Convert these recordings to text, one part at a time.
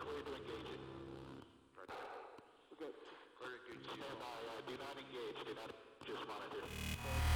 clear to engage it. Okay. Clear to engage. Stand by. Uh, do not engage. Do not just monitor.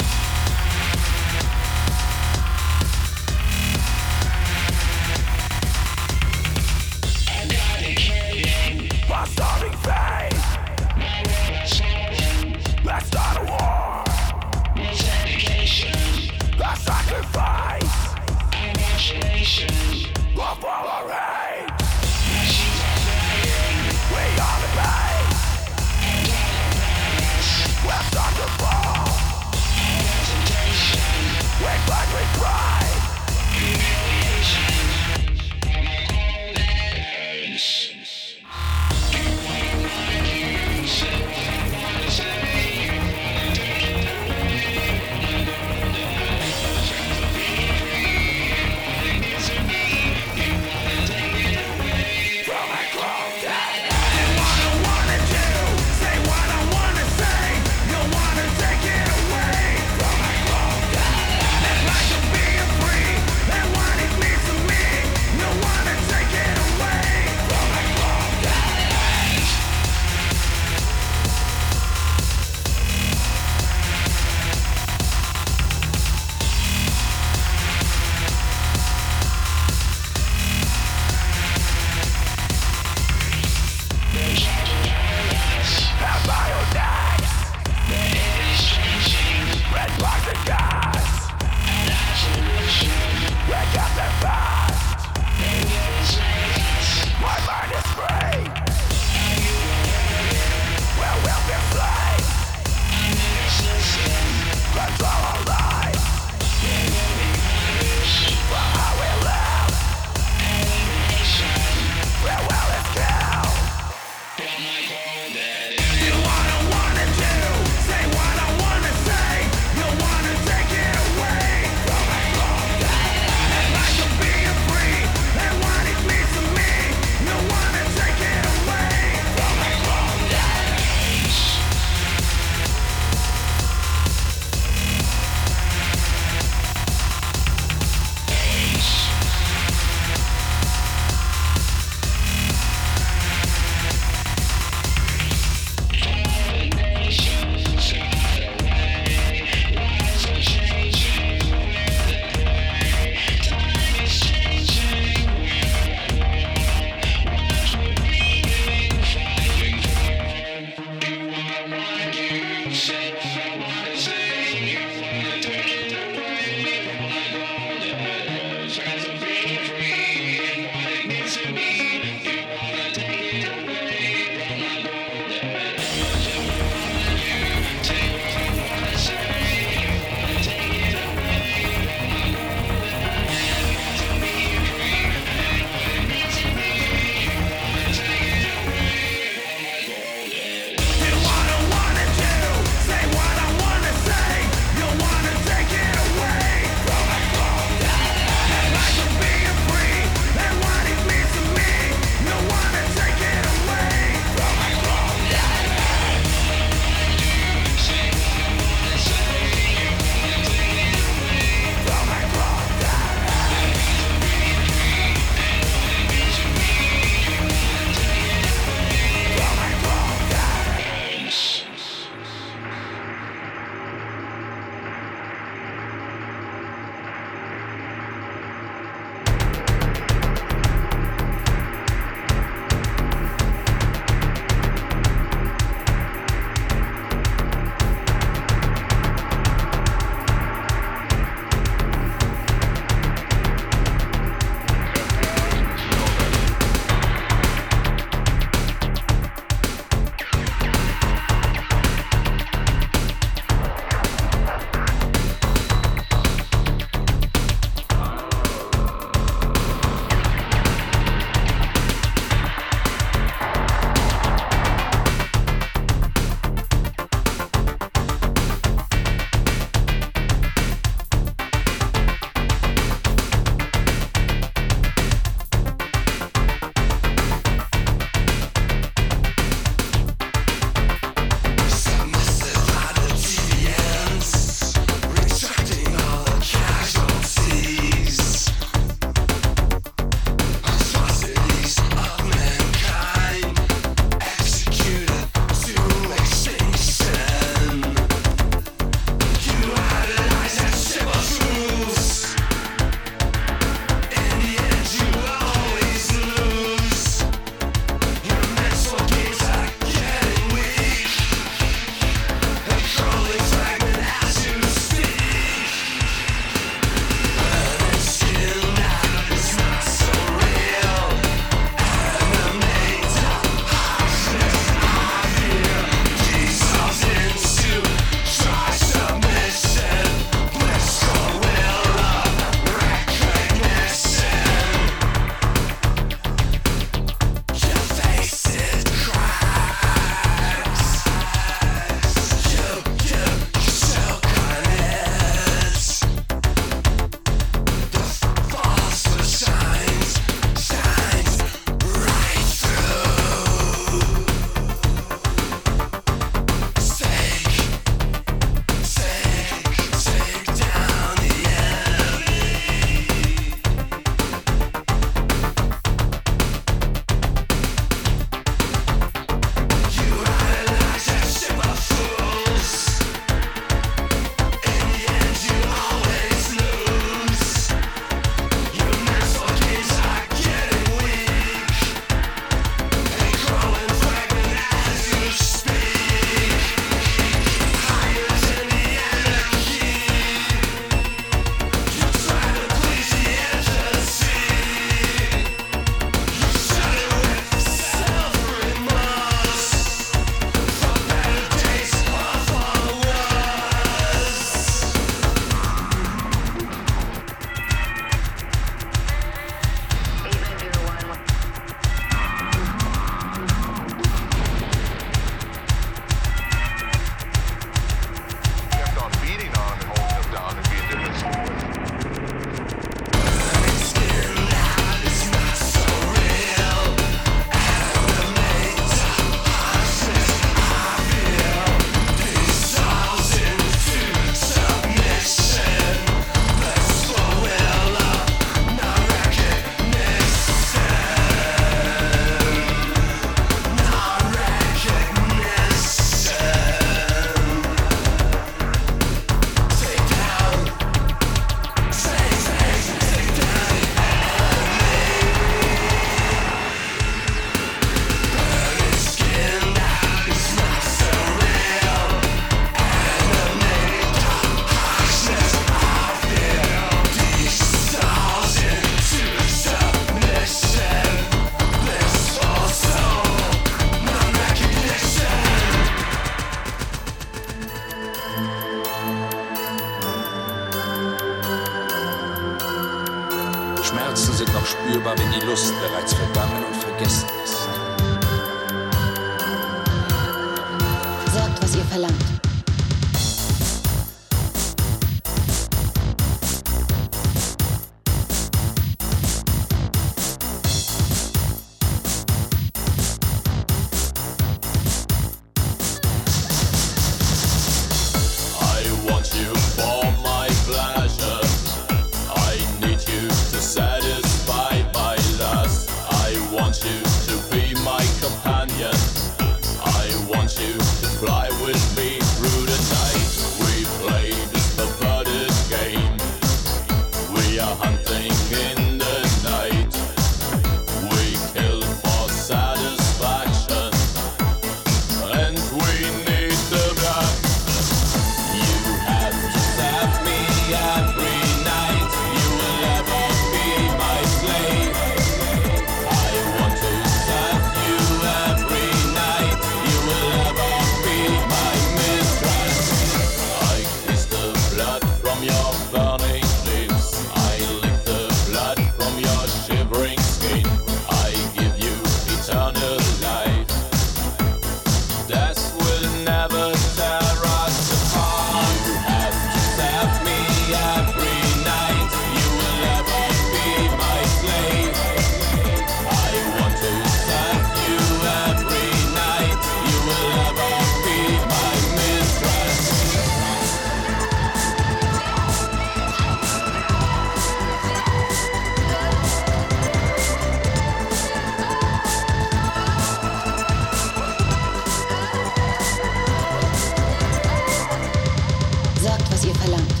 adelante.